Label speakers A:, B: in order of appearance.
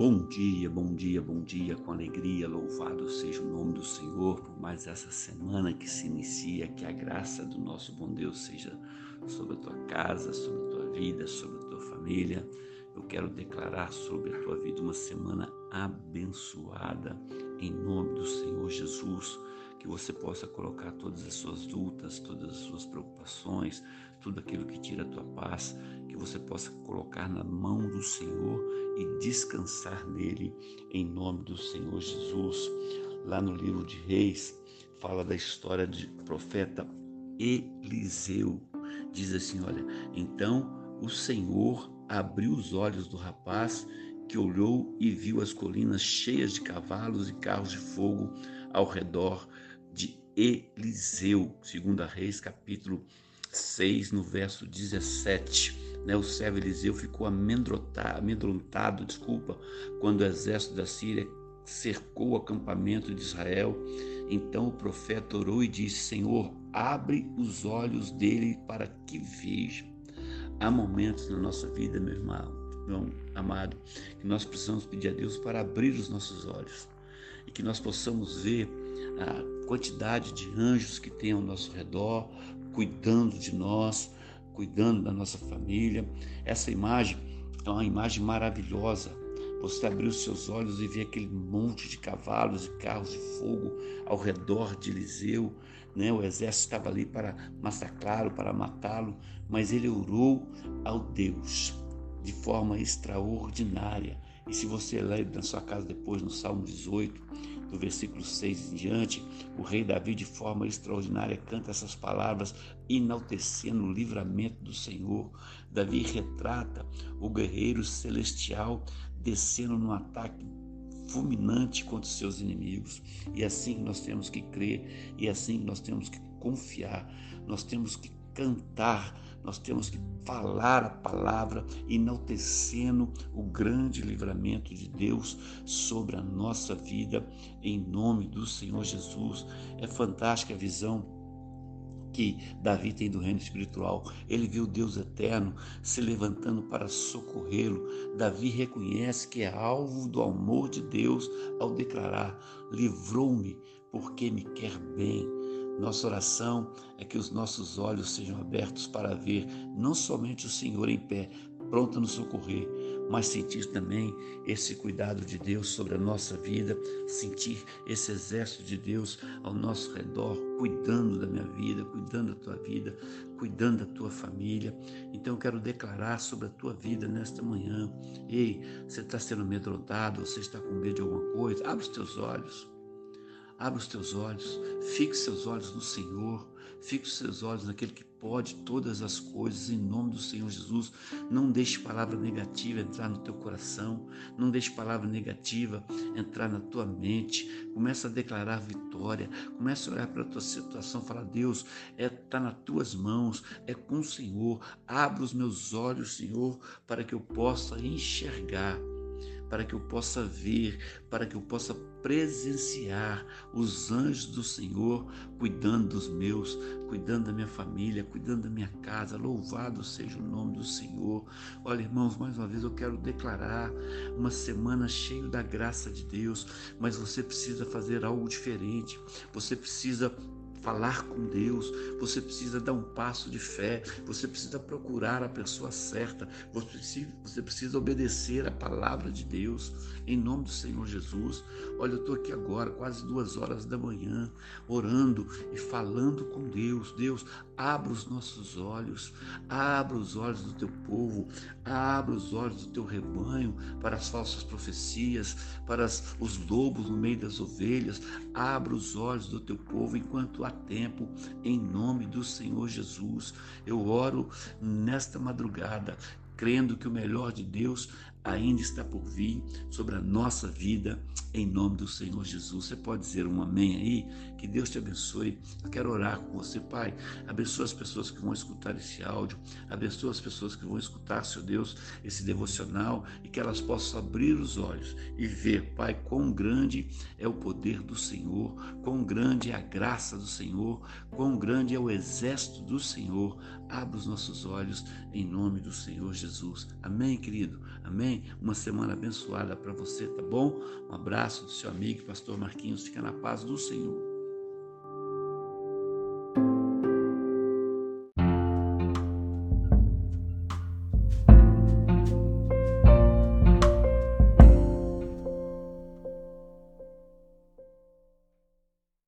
A: Bom dia, bom dia, bom dia, com alegria, louvado seja o nome do Senhor por mais essa semana que se inicia, que a graça do nosso bom Deus seja sobre a tua casa, sobre a tua vida, sobre a tua família. Eu quero declarar sobre a tua vida uma semana abençoada em nome do Senhor Jesus que você possa colocar todas as suas lutas, todas as suas preocupações, tudo aquilo que tira a tua paz, você possa colocar na mão do Senhor e descansar nele, em nome do Senhor Jesus. Lá no livro de Reis, fala da história do profeta Eliseu. Diz assim: Olha, então o Senhor abriu os olhos do rapaz que olhou e viu as colinas cheias de cavalos e carros de fogo ao redor de Eliseu, segundo a Reis, capítulo 6, no verso 17. Né, o servo Eliseu ficou amedrontado, desculpa, quando o exército da Síria cercou o acampamento de Israel. Então o profeta orou e disse: Senhor, abre os olhos dele para que veja. Há momentos na nossa vida, meu irmão, meu amado, que nós precisamos pedir a Deus para abrir os nossos olhos e que nós possamos ver a quantidade de anjos que tem ao nosso redor, cuidando de nós, cuidando da nossa família. Essa imagem é uma imagem maravilhosa. Você abrir os seus olhos e ver aquele monte de cavalos e carros de fogo ao redor de Eliseu. Né? O exército estava ali para massacrá-lo, para matá-lo, mas ele orou ao Deus de forma extraordinária. E se você ler na sua casa depois no Salmo 18, do versículo 6 em diante, o rei Davi, de forma extraordinária, canta essas palavras, enaltecendo o livramento do Senhor. Davi retrata o guerreiro celestial descendo no ataque fulminante contra os seus inimigos. E é assim que nós temos que crer, e é assim que nós temos que confiar, nós temos que cantar, nós temos que falar a palavra, enaltecendo o grande livramento de Deus sobre a nossa vida, em nome do Senhor Jesus. É fantástica a visão que Davi tem do reino espiritual. Ele viu Deus eterno se levantando para socorrê-lo. Davi reconhece que é alvo do amor de Deus ao declarar: Livrou-me porque me quer bem. Nossa oração é que os nossos olhos sejam abertos para ver não somente o Senhor em pé, pronto a nos socorrer, mas sentir também esse cuidado de Deus sobre a nossa vida, sentir esse exército de Deus ao nosso redor, cuidando da minha vida, cuidando da tua vida, cuidando da tua família. Então eu quero declarar sobre a tua vida nesta manhã. Ei, você está sendo amedrontado, você está com medo de alguma coisa? Abre os teus olhos. Abra os teus olhos, fixe seus olhos no Senhor, fixe seus olhos naquele que pode todas as coisas, em nome do Senhor Jesus. Não deixe palavra negativa entrar no teu coração, não deixe palavra negativa entrar na tua mente. Começa a declarar vitória, começa a olhar para a tua situação, falar: Deus, está é, tá nas tuas mãos, é com o Senhor. Abra os meus olhos, Senhor, para que eu possa enxergar para que eu possa ver, para que eu possa presenciar os anjos do Senhor cuidando dos meus, cuidando da minha família, cuidando da minha casa. Louvado seja o nome do Senhor. Olha, irmãos, mais uma vez eu quero declarar uma semana cheia da graça de Deus, mas você precisa fazer algo diferente. Você precisa falar com Deus, você precisa dar um passo de fé, você precisa procurar a pessoa certa, você precisa, você precisa obedecer a palavra de Deus, em nome do Senhor Jesus. Olha, eu estou aqui agora, quase duas horas da manhã, orando e falando com Deus. Deus, abra os nossos olhos, abra os olhos do teu povo, abra os olhos do teu rebanho para as falsas profecias, para os lobos no meio das ovelhas, abra os olhos do teu povo enquanto há tempo, em nome do Senhor Jesus. Eu oro nesta madrugada, crendo que o melhor de Deus ainda está por vir sobre a nossa vida, em nome do Senhor Jesus. Você pode dizer um amém aí? Que Deus te abençoe. Eu quero orar com você, Pai. Abençoa as pessoas que vão escutar esse áudio, abençoa as pessoas que vão escutar, Seu Deus, esse devocional e que elas possam abrir os olhos e ver, Pai, quão grande é o poder do Senhor, quão grande é a graça do Senhor, quão grande é o exército do Senhor. Abra os nossos olhos em nome do Senhor Jesus. Jesus. Amém, querido? Amém? Uma semana abençoada para você, tá bom? Um abraço do seu amigo, pastor Marquinhos. Fica na paz do Senhor.